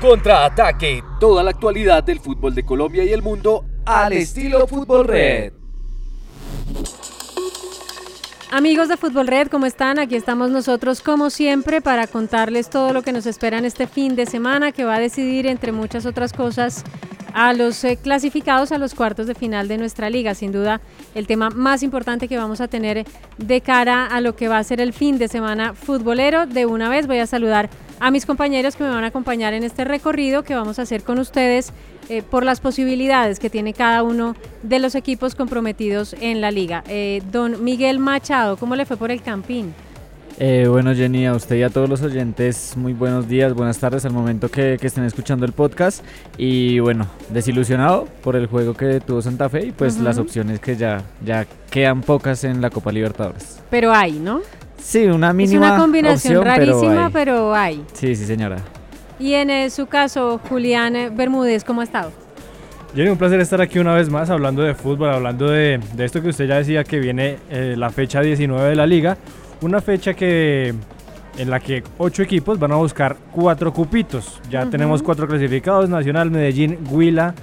Contraataque. Toda la actualidad del fútbol de Colombia y el mundo al estilo Fútbol Red. Amigos de Fútbol Red, ¿cómo están? Aquí estamos nosotros como siempre para contarles todo lo que nos espera en este fin de semana que va a decidir entre muchas otras cosas a los eh, clasificados a los cuartos de final de nuestra liga. Sin duda, el tema más importante que vamos a tener de cara a lo que va a ser el fin de semana futbolero. De una vez voy a saludar a mis compañeros que me van a acompañar en este recorrido que vamos a hacer con ustedes eh, por las posibilidades que tiene cada uno de los equipos comprometidos en la liga. Eh, don Miguel Machado, ¿cómo le fue por el Campín? Eh, bueno, Jenny, a usted y a todos los oyentes, muy buenos días, buenas tardes al momento que, estén escuchando el podcast. Y bueno, desilusionado por el juego que tuvo Santa Fe y pues las opciones que ya, ya quedan pocas en la Copa Libertadores. Pero hay, ¿no? Sí, una mínima. Es una combinación rarísima, pero hay. Sí, sí, señora. Y en eh, su caso, Julián eh, Bermúdez, ¿cómo ha estado? Jenny, un placer estar aquí una vez más hablando de fútbol, hablando de, esto que usted ya decía que viene eh, la fecha 19 de la liga. Una fecha que en la que ocho equipos van a buscar cuatro cupitos. Ya tenemos cuatro clasificados, Nacional, Medellín, Huila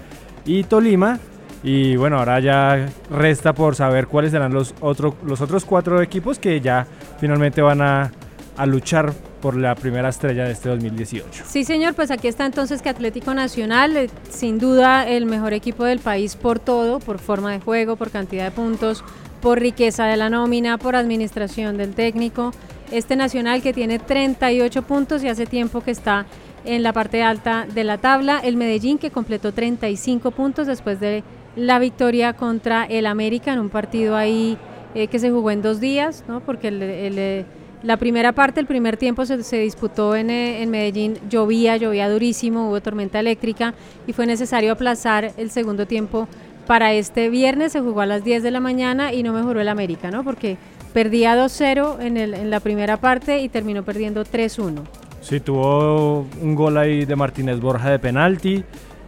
y Tolima. Y bueno, ahora ya resta por saber cuáles serán los, los otros cuatro equipos que ya finalmente van a, a luchar por la primera estrella de este 2018. Sí, señor, pues aquí está entonces que Atlético Nacional, eh, sin duda el mejor equipo del país por todo, por forma de juego, por cantidad de puntos, por riqueza de la nómina, por administración del técnico. Este Nacional que tiene 38 puntos y hace tiempo que está en la parte alta de la tabla. El Medellín que completó 35 puntos después de la victoria contra el América en un partido ahí eh, que se jugó en dos días, ¿no? porque el, el la primera parte, el primer tiempo se, disputó en, eh, en, Medellín, llovía, llovía durísimo, hubo tormenta eléctrica y fue necesario aplazar el segundo tiempo para este viernes. Se jugó a las 10 de la mañana y no mejoró el América, ¿no? Porque perdía 2-0 en, en la primera parte y terminó perdiendo 3-1. Sí, tuvo un gol ahí de Martínez Borja de penalti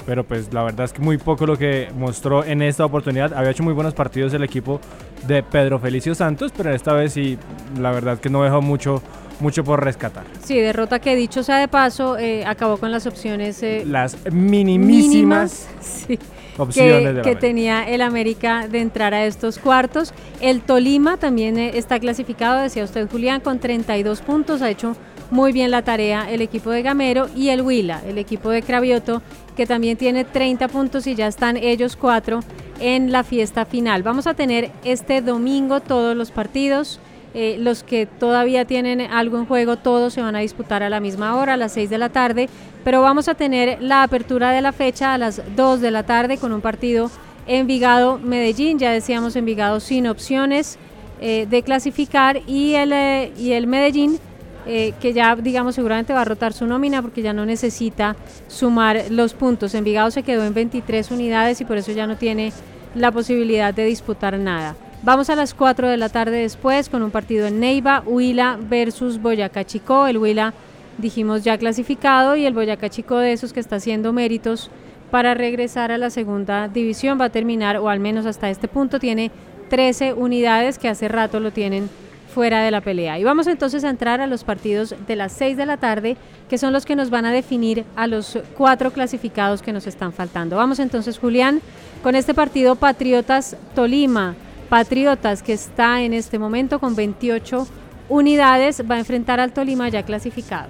pero pues la verdad es que muy poco lo que mostró en esta oportunidad. Había hecho muy buenos partidos el equipo de Pedro Felicio Santos, pero esta vez sí, la verdad que no dejó mucho mucho por rescatar. Sí, derrota que dicho sea de paso, eh, acabó con las opciones. Eh, las minimísimas opciones que, tenía el América de entrar a estos cuartos. El Tolima también eh, está clasificado, decía usted Julián, con 32 puntos, ha hecho muy bien la tarea el equipo de Gamero y el Huila, el equipo de Cravioto, que también tiene 30 puntos y ya están ellos cuatro en la fiesta final. Vamos a tener este domingo todos los partidos. Eh, los que todavía tienen algo en juego, todos se van a disputar a la misma hora, a las 6 de la tarde, pero vamos a tener la apertura de la fecha a las 2 de la tarde con un partido Envigado-Medellín, ya decíamos Envigado sin opciones eh, de clasificar y el, eh, y el Medellín eh, que ya, digamos, seguramente va a rotar su nómina porque ya no necesita sumar los puntos. Envigado se quedó en 23 unidades y por eso ya no tiene la posibilidad de disputar nada. Vamos a las 4 de la tarde después con un partido en Neiva, Huila versus Boyacá Chico. El Huila, dijimos, ya clasificado y el Boyacá Chico de esos que está haciendo méritos para regresar a la segunda división va a terminar, o al menos hasta este punto, tiene 13 unidades que hace rato lo tienen fuera de la pelea. Y vamos entonces a entrar a los partidos de las 6 de la tarde, que son los que nos van a definir a los cuatro clasificados que nos están faltando. Vamos entonces, Julián, con este partido Patriotas Tolima. Patriotas que está en este momento con 28 unidades, va a enfrentar al Tolima ya clasificado.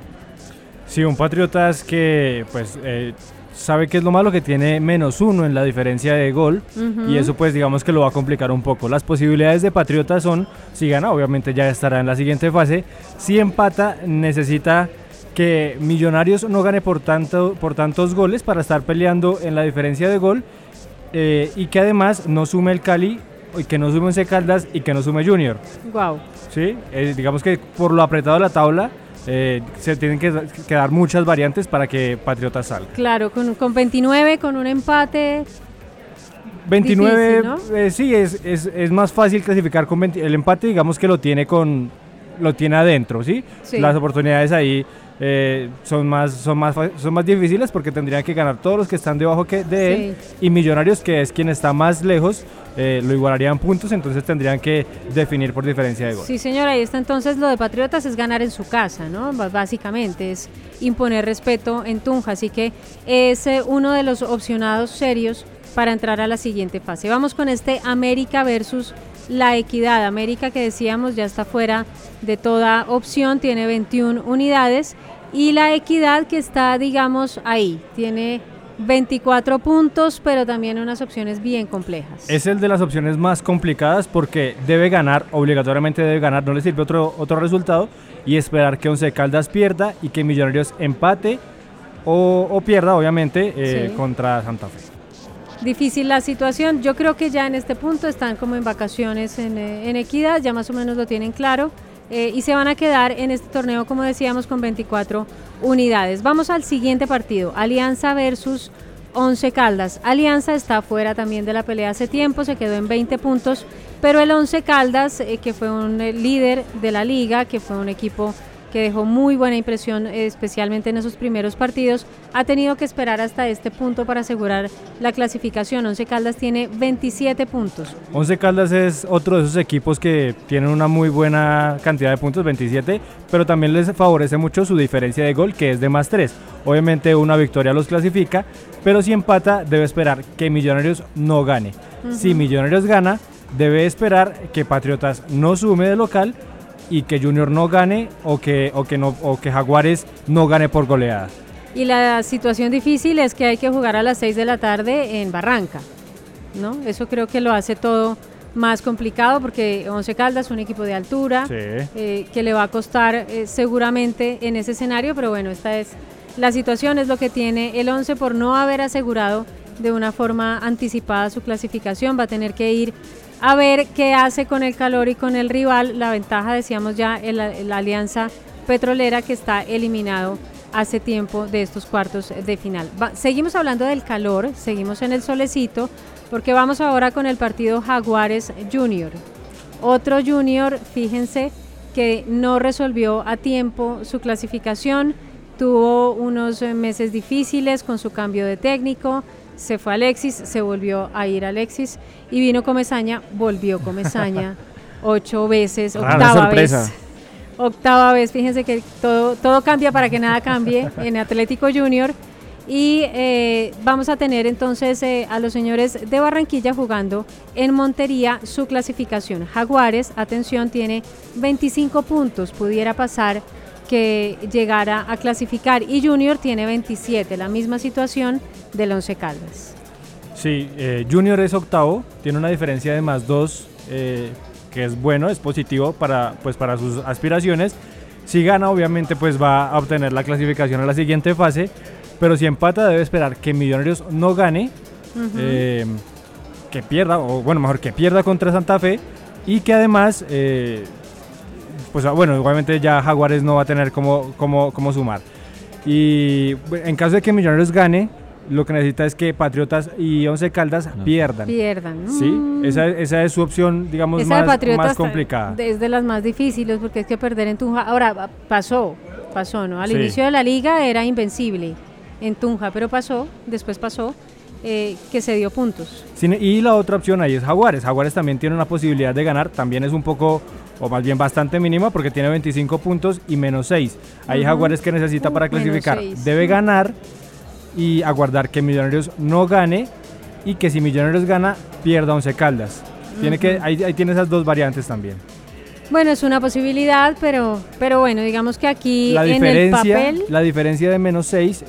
Sí, un Patriotas que pues eh, sabe que es lo malo que tiene menos uno en la diferencia de gol y eso pues digamos que lo va a complicar un poco. Las posibilidades de Patriota son, si gana obviamente ya estará en la siguiente fase, si empata necesita que Millonarios no gane por, tanto, por tantos goles para estar peleando en la diferencia de gol eh, y que además no sume el Cali y que no sume Once Caldas y que no sume Junior. Wow. Sí, eh, digamos que por lo apretado de la tabla eh, se tienen que, que dar muchas variantes para que Patriotas salga. Claro, con, con 29, con un empate. 29, Difícil, eh, sí, es, es, es más fácil clasificar con 20 el empate, digamos que lo tiene con lo tiene adentro, ¿sí? Sí. Las oportunidades ahí eh, son más son más son más difíciles porque tendrían que ganar todos los que están debajo que de él y Millonarios que es quien está más lejos eh, lo igualarían puntos, entonces tendrían que definir por diferencia de gol. Sí, señora, ahí está entonces lo de Patriotas es ganar en su casa, ¿no? Básicamente es imponer respeto en Tunja, así que es eh, uno de los opcionados serios para entrar a la siguiente fase. Vamos con este América versus la Equidad. América que decíamos ya está fuera de toda opción, tiene 21 unidades y la Equidad que está, digamos, ahí, tiene 24 puntos, pero también unas opciones bien complejas. Es el de las opciones más complicadas porque debe ganar, obligatoriamente debe ganar, no le sirve otro, otro resultado y esperar que Once Caldas pierda y que Millonarios empate o, o pierda, obviamente, eh, Sí. contra Santa Fe. Difícil la situación. Yo creo que ya en este punto están como en vacaciones en, eh, en Equidad, ya más o menos lo tienen claro. eh, y se van a quedar en este torneo, como decíamos, con 24 unidades. Vamos al siguiente partido, Alianza versus Once Caldas. Alianza está fuera también de la pelea hace tiempo, se quedó en 20 puntos, pero el Once Caldas, eh, que fue un líder de la liga, que fue un equipo que dejó muy buena impresión, especialmente en esos primeros partidos, ha tenido que esperar hasta este punto para asegurar la clasificación. Once Caldas tiene 27 puntos. Once Caldas es otro de esos equipos que tienen una muy buena cantidad de puntos, 27, pero también les favorece mucho su diferencia de gol, que es de más 3. Obviamente una victoria los clasifica, pero si empata debe esperar que Millonarios no gane. Si Millonarios gana, debe esperar que Patriotas no sume de local y que Junior no gane o que, o que, no, o que Jaguares no gane por goleada. Y la situación difícil es que hay que jugar a las 6 de la tarde en Barranca. ¿no? Eso creo que lo hace todo más complicado porque Once Caldas es un equipo de altura Sí. eh, que le va a costar eh, seguramente en ese escenario, pero bueno, esta es la situación, es lo que tiene el 11 por no haber asegurado de una forma anticipada su clasificación, va a tener que ir a ver qué hace con el calor y con el rival. La ventaja, decíamos ya, la, alianza petrolera que está eliminado hace tiempo de estos cuartos de final. Seguimos hablando del calor, seguimos en el solecito, porque vamos ahora con el partido Jaguares Junior. Otro Junior, fíjense, que no resolvió a tiempo su clasificación, tuvo unos meses difíciles con su cambio de técnico, se fue Alexis, se volvió a ir Alexis y vino Comesaña, volvió Comesaña ocho veces, Rara octava vez. Octava vez, fíjense que todo, todo cambia para que nada cambie en Atlético Junior. Y eh, vamos a tener entonces eh, a los señores de Barranquilla jugando en Montería su clasificación. Jaguares, atención, tiene 25 puntos, pudiera pasar que llegara a clasificar. Y Junior tiene 27, la misma situación del Once Caldas. Sí, eh, Junior es octavo, tiene una diferencia de más dos, eh, que es bueno, es positivo para, pues, para sus aspiraciones. Si gana, obviamente, pues va a obtener la clasificación a la siguiente fase, pero si empata, debe esperar que Millonarios no gane, eh, que pierda, o bueno, mejor que pierda contra Santa Fe, y que además, eh, pues bueno, obviamente ya Jaguares no va a tener como, como, como sumar. Y en caso de que Millonarios gane, lo que necesita es que Patriotas y Once Caldas pierdan. Pierdan. Sí, Mm. esa, esa es su opción, digamos, Esa de más, Patriotas más complicada. Es de las más difíciles porque es que perder en Tunja. Ahora, pa- pasó, pasó, ¿no? Al Sí. inicio de la liga era invencible en Tunja, pero pasó, después pasó eh, que se dio puntos. Y la otra opción ahí es Jaguares. Jaguares también tiene una posibilidad de ganar, también es un poco, o más bien bastante mínima, porque tiene 25 puntos y menos 6. Hay Ujú. Jaguares que necesita Uh, para clasificar. Debe ganar y aguardar que Millonarios no gane y que si Millonarios gana, pierda Once Caldas. Tiene que, ahí, ahí tiene esas dos variantes también. Bueno, es una posibilidad, pero, pero bueno, digamos que aquí La en el diferencia, papel. la diferencia de menos 6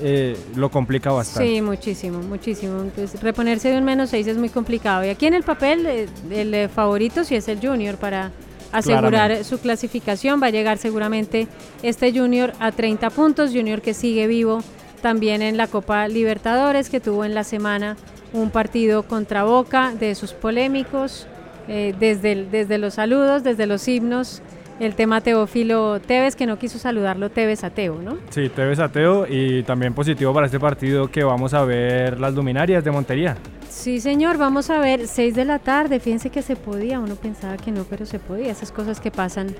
lo complica bastante. Sí, muchísimo, muchísimo. Entonces, reponerse de un menos 6 es muy complicado. Y aquí en el papel, eh, el eh, favorito sí es el Junior para asegurar Claramente. su clasificación. Va a llegar seguramente este Junior a 30 puntos. Junior que sigue vivo también en la Copa Libertadores, que tuvo en la semana un partido contra Boca de sus polémicos. eh, desde, el- desde los saludos, desde los himnos, el tema Teófilo Tevez, que no quiso saludarlo Tevez a Teo, ¿no? Sí, Tevez a Teo y también positivo para este partido que vamos a ver las luminarias de Montería. Sí, señor, vamos a ver, 6 de la tarde, fíjense que se podía, uno pensaba que no, pero se podía, esas cosas que pasan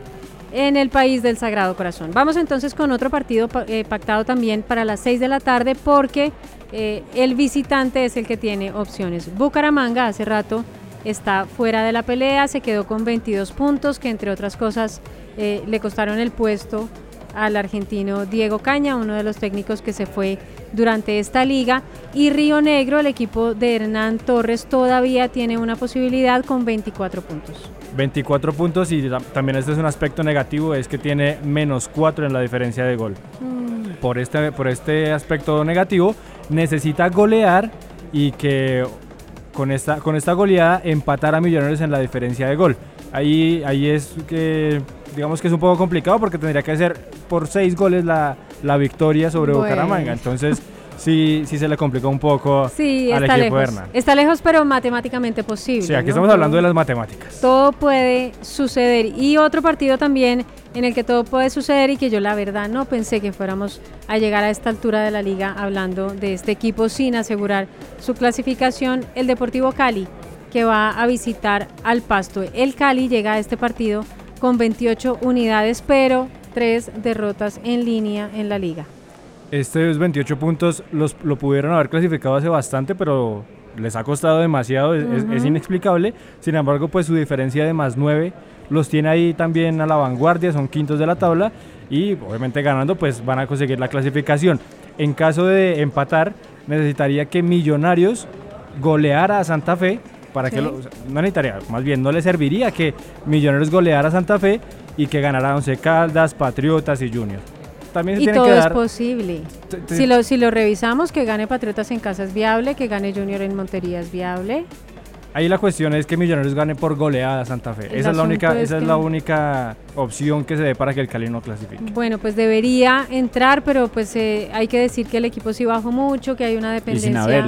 en el país del Sagrado Corazón. Vamos entonces con otro partido eh, pactado también para las 6 de la tarde porque eh, el visitante es el que tiene opciones. Bucaramanga hace rato está fuera de la pelea, se quedó con 22 puntos que entre otras cosas eh, le costaron el puesto al argentino Diego Caña, uno de los técnicos que se fue durante esta liga. Y Río Negro, el equipo de Hernán Torres, todavía tiene una posibilidad con 24 puntos. 24 puntos y también este es un aspecto negativo, es que tiene menos 4 en la diferencia de gol. Mm. Por, este, por este aspecto negativo, necesita golear y que con esta, con esta goleada empatar a Millonarios en la diferencia de gol. Ahí, ahí es que digamos que es un poco complicado porque tendría que ser por 6 goles la, la victoria sobre Bucaramanga. Entonces sí, sí se le complicó un poco sí, al está equipo lejos. Está lejos, pero matemáticamente posible. Sí, aquí estamos hablando de las matemáticas. Todo puede suceder. Y otro partido también en el que todo puede suceder y que yo la verdad no pensé que fuéramos a llegar a esta altura de la liga hablando de este equipo sin asegurar su clasificación, el Deportivo Cali, que va a visitar al Pasto. El Cali llega a este partido con 28 unidades, pero tres derrotas en línea en la liga. Estos 28 puntos los, lo pudieron haber clasificado hace bastante, pero les ha costado demasiado, es, inexplicable. Sin embargo, pues su diferencia de más 9 los tiene ahí también a la vanguardia, son quintos de la tabla y obviamente ganando pues van a conseguir la clasificación. En caso de empatar, necesitaría que Millonarios goleara a Santa Fe para que no necesitaría, más bien no le serviría que Millonarios goleara a Santa Fe y que ganara Once Caldas, Patriotas y Junior y todo es posible. Si lo, si lo revisamos, que gane Patriotas en casa es viable, que gane Junior en Montería es viable. Ahí la cuestión es que Millonarios gane por goleada Santa Fe. esa es la única, esa es la única opción que se dé para que el Cali no clasifique. Bueno, pues debería entrar, pero pues eh, hay que decir que el equipo sí bajó mucho, que hay una dependencia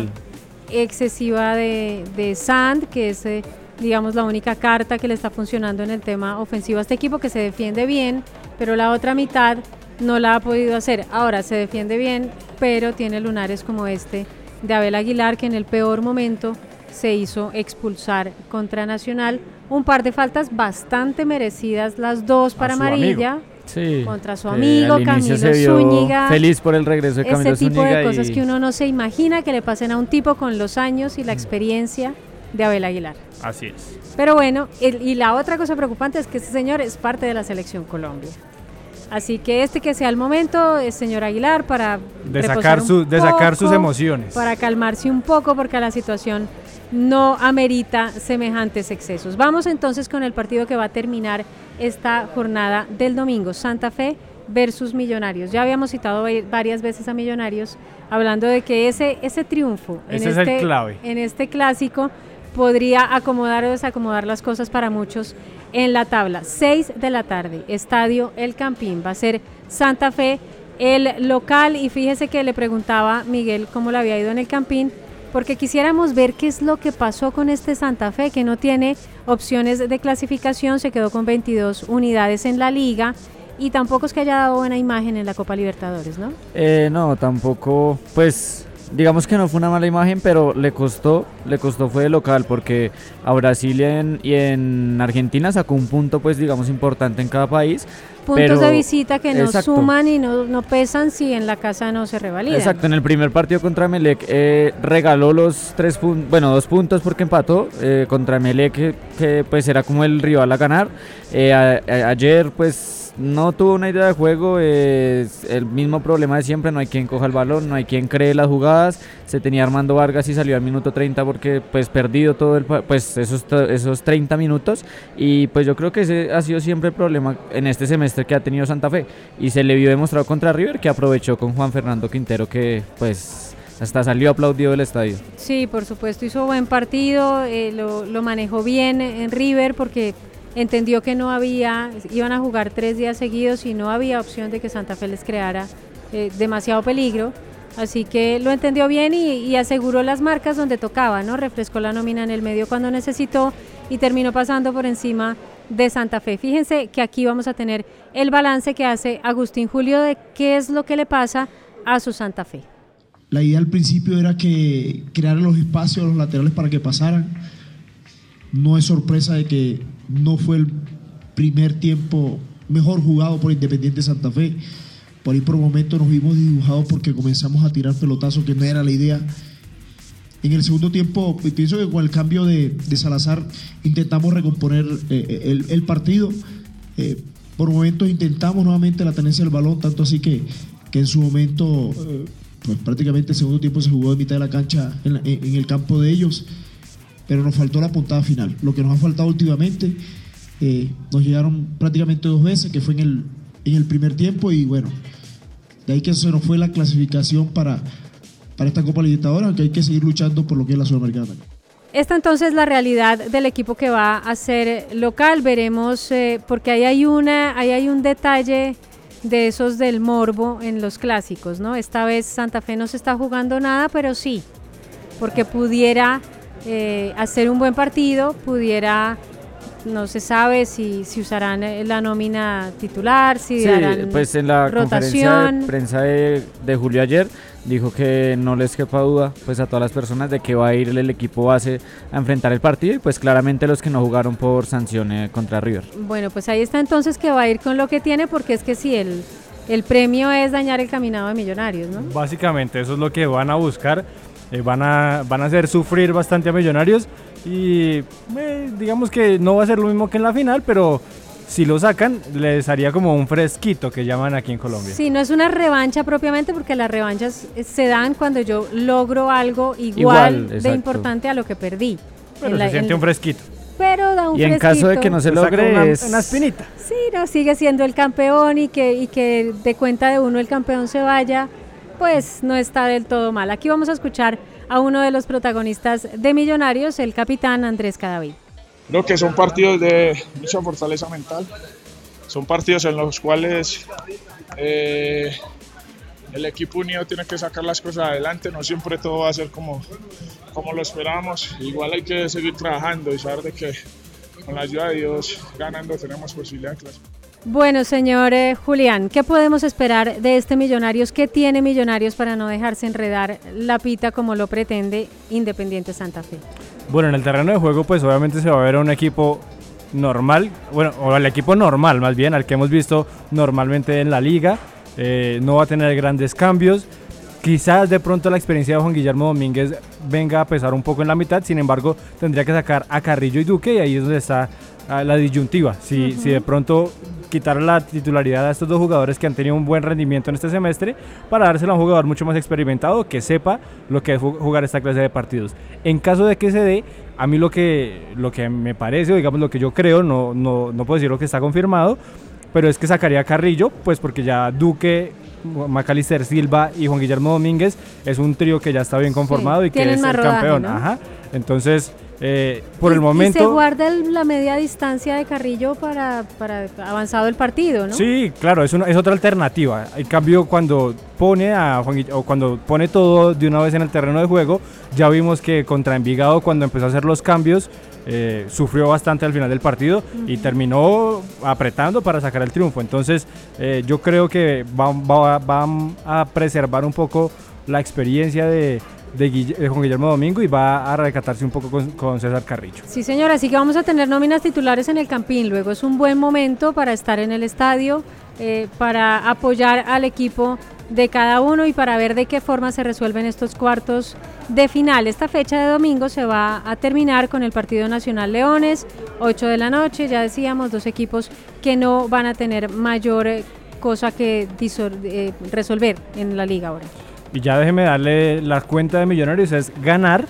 excesiva de, de Sand, que es eh, digamos la única carta que le está funcionando en el tema ofensivo a este equipo, que se defiende bien, pero la otra mitad no la ha podido hacer. Ahora se defiende bien, pero tiene lunares como este de Abel Aguilar, que en el peor momento se hizo expulsar contra Nacional. Un par de faltas bastante merecidas, las dos para Amarilla. Contra su amigo Camilo Zúñiga. Feliz por el regreso de Camilo Ese tipo de cosas que uno no se imagina que le pasen a un tipo con los años y la experiencia de Abel Aguilar. Así es. Pero bueno, y la otra cosa preocupante es que este señor es parte de la selección Colombia. Así que este que sea el momento, es señor Aguilar, para de sacar, su, de sacar sus emociones. Para calmarse un poco porque la situación no amerita semejantes excesos. Vamos entonces con el partido que va a terminar esta jornada del domingo, Santa Fe versus Millonarios. Ya habíamos citado varias veces a Millonarios hablando de que ese, ese triunfo en, este, en este clásico podría acomodar o desacomodar las cosas para muchos en la tabla. 6 de la tarde, Estadio El Campín. Va a ser Santa Fe el local y fíjese que le preguntaba Miguel cómo le había ido en el Campín porque quisiéramos ver qué es lo que pasó con este Santa Fe que no tiene opciones de clasificación, se quedó con 22 unidades en la liga y tampoco es que haya dado buena imagen en la Copa Libertadores, ¿no? Eh, no, tampoco, pues digamos que no fue una mala imagen, pero le costó, le costó fue de local porque a Brasil y en, Argentina sacó un punto pues digamos importante en cada país. Puntos de visita que no suman y no, pesan si en la casa no se revalidan. Exacto, en el primer partido contra Melec eh, regaló los tres puntos, bueno, dos puntos porque empató eh, contra Melec que, pues era como el rival a ganar. Eh, ayer pues no tuvo una idea de juego, es el mismo problema de siempre, no hay quien coja el balón, no hay quien cree las jugadas, se tenía Armando Vargas y salió al minuto 30 porque pues perdido todo el pues esos, esos 30 minutos y pues yo creo que ese ha sido siempre el problema en este semestre que ha tenido Santa Fe y se le vio demostrado contra River que aprovechó con Juan Fernando Quintero que pues hasta salió aplaudido del estadio. Sí, por supuesto, hizo buen partido, eh, lo, lo manejó bien en River porque entendió que no había, iban a jugar tres días seguidos y no había opción de que Santa Fe les creara eh, demasiado peligro. Así que lo entendió bien y, aseguró las marcas donde tocaba, ¿no? Refrescó la nómina en el medio cuando necesitó y terminó pasando por encima de Santa Fe. Fíjense que aquí vamos a tener el balance que hace Agustín Julio de qué es lo que le pasa a su Santa Fe. La idea al principio era que crear los espacios los laterales para que pasaran. No es sorpresa de que no fue el primer tiempo mejor jugado por Independiente Santa Fe. Por ahí por momento nos vimos dibujados porque comenzamos a tirar pelotazos, que no era la idea. En el segundo tiempo, pienso que con el cambio de, Salazar intentamos recomponer eh, el, el, partido. Eh, por momentos intentamos nuevamente la tenencia del balón, tanto así que, que en su momento, eh, pues prácticamente el segundo tiempo se jugó en mitad de la cancha en, el campo de ellos, pero nos faltó la puntada final. Lo que nos ha faltado últimamente, nos llegaron prácticamente dos veces, que fue en el, en el primer tiempo, y bueno, de ahí que se nos fue la clasificación para para esta Copa Libertadores, aunque hay que seguir luchando por lo que es la Sudamericana Esta entonces es la realidad del equipo que va a ser local. Veremos, eh, porque ahí hay, una, ahí hay un detalle de esos del morbo en los clásicos, ¿no? Esta vez Santa Fe no se está jugando nada, pero sí, porque pudiera eh, hacer un buen partido, pudiera no se sabe si, si usarán eh, la nómina titular, si sí, pues en la conferencia de prensa de, de Julio ayer dijo que no les quepa duda pues a todas las personas de que va a ir el equipo base a enfrentar el partido y pues claramente los que no jugaron por sanciones contra River. Bueno, pues ahí está entonces que va a ir con lo que tiene porque es que si el, el premio es dañar el caminado de Millonarios, ¿no? Básicamente eso es lo que van a buscar, eh, van, a, van a hacer sufrir bastante a Millonarios y eh, digamos que no va a ser lo mismo que en la final, pero si lo sacan, les haría como un fresquito que llaman aquí en Colombia. Sí, no es una revancha propiamente porque las revanchas se dan cuando yo logro algo igual, de importante a lo que perdí. Pero se siente un fresquito. Pero da un y en caso de que no se logre una, es... una espinita. Sí, no, sigue siendo el campeón y que, y que de cuenta de uno el campeón se vaya, pues no está del todo mal. Aquí vamos a escuchar a uno de los protagonistas de Millonarios, el capitán Andrés Cadavid. Creo que son partidos de mucha fortaleza mental, son partidos en los cuales eh, el equipo unido tiene que sacar las cosas adelante, no siempre todo va a ser como, como lo esperábamos, igual hay que seguir trabajando y saber de que con la ayuda de Dios ganando tenemos posibilidad de clasificar. Bueno, señor eh, Julián, ¿qué podemos esperar de este Millonarios? ¿Qué tiene Millonarios para no dejarse enredar la pita como lo pretende Independiente Santa Fe? Bueno, en el terreno de juego, pues obviamente se va a ver un equipo normal, bueno, o el equipo normal más bien, al que hemos visto normalmente en la liga. Eh, no va a tener grandes cambios. Quizás de pronto la experiencia de Juan Guillermo Domínguez venga a pesar un poco en la mitad, sin embargo tendría que sacar a Carrillo y Duque y ahí es donde está ah, la disyuntiva. Si, si de pronto quitar la titularidad a estos dos jugadores que han tenido un buen rendimiento en este semestre para dárselo a un jugador mucho más experimentado que sepa lo que es jugar esta clase de partidos. En caso de que se dé, a mí lo que, lo que me parece, o digamos lo que yo creo, no, no, no puedo decir lo que está confirmado, pero es que sacaría a Carrillo, pues porque ya Duque, Macalister Silva y Juan Guillermo Domínguez es un trío que ya está bien conformado y que es el campeón. Ajá. Entonces, eh, por el momento. Y se guarda la media distancia de Carrillo para, para avanzado el partido, ¿no? Sí, claro, es, una, es otra alternativa. En cambio, cuando pone a Juan o cuando pone todo de una vez en el terreno de juego, ya vimos que contra Envigado, cuando empezó a hacer los cambios, eh, sufrió bastante al final del partido y terminó apretando para sacar el triunfo. Entonces, eh, yo creo que van va a preservar un poco la experiencia de de, Juan Guillermo Domingo y va a recatarse un poco con, César Carrillo. Sí, señora, así que vamos a tener nóminas titulares en el Campín. Luego es un buen momento para estar en el estadio, eh, para apoyar al equipo de cada uno y para ver de qué forma se resuelven estos cuartos de final. Esta fecha de domingo se va a terminar con el Partido Nacional Leones, 8 de la noche, ya decíamos, dos equipos que no van a tener mayor eh, cosa que eh, resolver en la liga ahora. Y ya déjeme darle la cuenta de Millonarios, es ganar.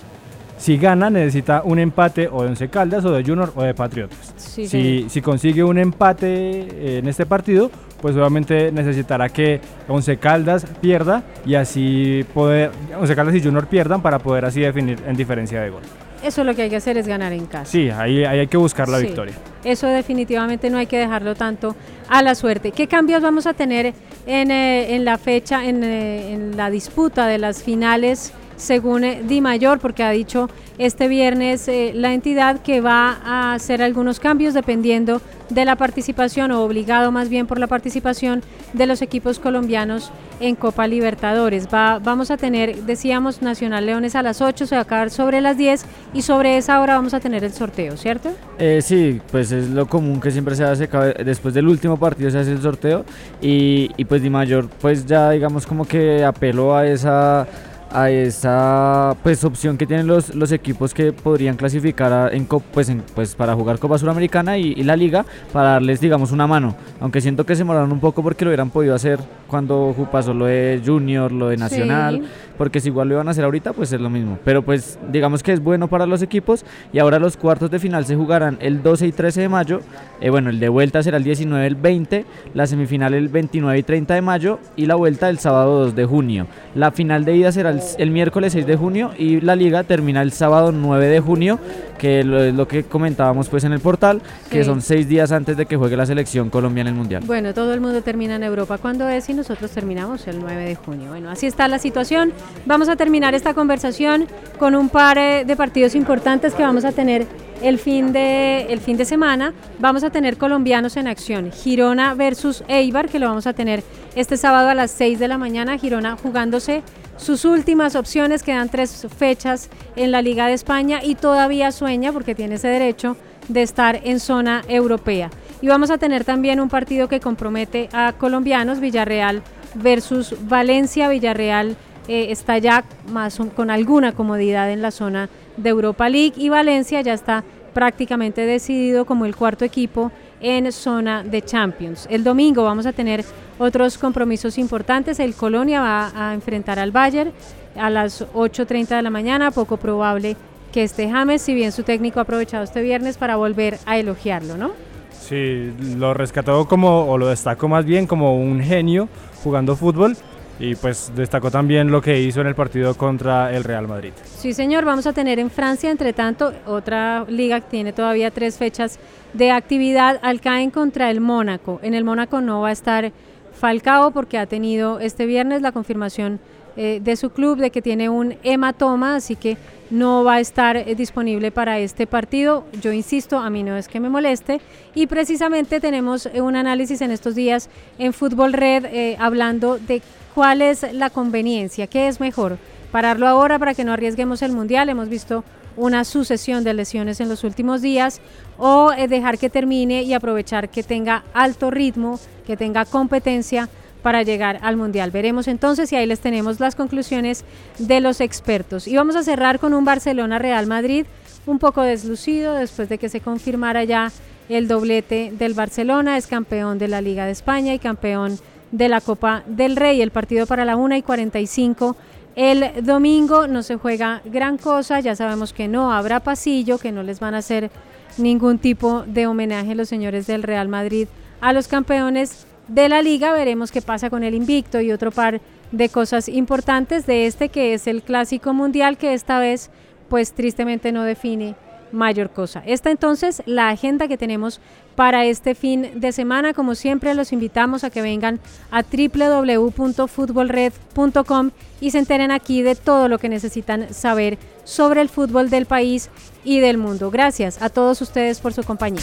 Si gana, necesita un empate o de Once Caldas, o de Junior, o de Patriotas. si, si, consigue un empate en este partido, pues obviamente necesitará que Once Caldas pierda y así poder, Once Caldas y Junior pierdan para poder así definir en diferencia de gol. Eso lo que hay que hacer es ganar en casa. Sí, ahí, hay que buscar la victoria. Eso definitivamente no hay que dejarlo tanto a la suerte. ¿Qué cambios vamos a tener en, eh, la fecha, en, eh, en, la disputa de las finales según eh, Di Mayor, porque ha dicho este viernes eh, la entidad que va a hacer algunos cambios dependiendo de la participación o obligado más bien por la participación de los equipos colombianos en Copa Libertadores. Va, vamos a tener, decíamos, Nacional Leones a las 8, se va a acabar sobre las 10 y sobre esa hora vamos a tener el sorteo, ¿cierto? Eh, sí, pues es lo común que siempre se hace, después del último partido se hace el sorteo y, pues Di Mayor pues ya digamos como que apeló a esa a esa pues opción que tienen los, los equipos que podrían clasificar en, pues, pues para jugar Copa Suramericana y, y, la Liga para darles digamos una mano. Aunque siento que se moraron un poco porque lo hubieran podido hacer cuando pasó lo de Junior lo de Nacional porque si igual lo iban a hacer ahorita pues es lo mismo. Pero pues digamos que es bueno para los equipos y ahora los cuartos de final se jugarán el 12 y 13 de mayo eh, bueno el de vuelta será el 19 y el 20 la semifinal el 29 y 30 de mayo y la vuelta el sábado 2 de junio. La final de ida será el el, miércoles 6 de junio y la liga termina el sábado 9 de junio, que es lo, que comentábamos pues en el portal, que son seis días antes de que juegue la selección colombiana en el Mundial. Bueno, todo el mundo termina en Europa. Cuando es y nosotros terminamos el 9 de junio. Bueno, así está la situación. Vamos a terminar esta conversación con un par eh, de partidos importantes que vamos a tener el fin de, el fin de semana vamos a tener colombianos en acción. Girona versus Eibar, que lo vamos a tener este sábado a las 6 de la mañana. Girona jugándose sus últimas opciones, quedan tres fechas en la Liga de España y todavía sueña, porque tiene ese derecho, de estar en zona europea. Y vamos a tener también un partido que compromete a colombianos, Villarreal versus Valencia. Villarreal eh, está ya más con alguna comodidad en la zona de Europa League y Valencia ya está prácticamente decidido como el cuarto equipo en zona de Champions. El domingo vamos a tener otros compromisos importantes. El Colonia va a enfrentar al Bayern a las 8.30 de la mañana, poco probable que esté James, si bien su técnico ha aprovechado este viernes para volver a elogiarlo, ¿no? Sí, lo rescató como, o lo destacó más bien como un genio jugando fútbol y pues destacó también lo que hizo en el partido contra el Real Madrid. Sí, señor, vamos a tener en Francia, entre tanto, otra liga que tiene todavía tres fechas de actividad, Alcaen contra el Mónaco. En el Mónaco no va a estar Falcao porque ha tenido este viernes la confirmación eh, de su club de que tiene un hematoma, así que no va a estar eh, disponible para este partido. Yo insisto, a mí no es que me moleste. Y precisamente tenemos eh, un análisis en estos días en Fútbol Red hablando de ¿Cuál es la conveniencia? ¿Qué es mejor? Pararlo ahora para que no arriesguemos el mundial. Hemos visto una sucesión de lesiones en los últimos días o dejar que termine y aprovechar que tenga alto ritmo, que tenga competencia para llegar al mundial. Veremos entonces y ahí les tenemos las conclusiones de los expertos. Y vamos a cerrar con un Barcelona Real Madrid un poco deslucido después de que se confirmara ya el doblete del Barcelona, es campeón de la Liga de España y campeón de la Copa del Rey. El partido para la 1 y 45 el domingo no se juega gran cosa, ya sabemos que no habrá pasillo, que no les van a hacer ningún tipo de homenaje los señores del Real Madrid a los campeones de la liga. Veremos qué pasa con el invicto y otro par de cosas importantes de este que es el clásico mundial que esta vez pues tristemente no define mayor cosa. Esta entonces la agenda que tenemos para este fin de semana. Como siempre, los invitamos a que vengan a www.futbolred.com y se enteren aquí de todo lo que necesitan saber sobre el fútbol del país y del mundo. Gracias a todos ustedes por su compañía.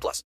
18 plus.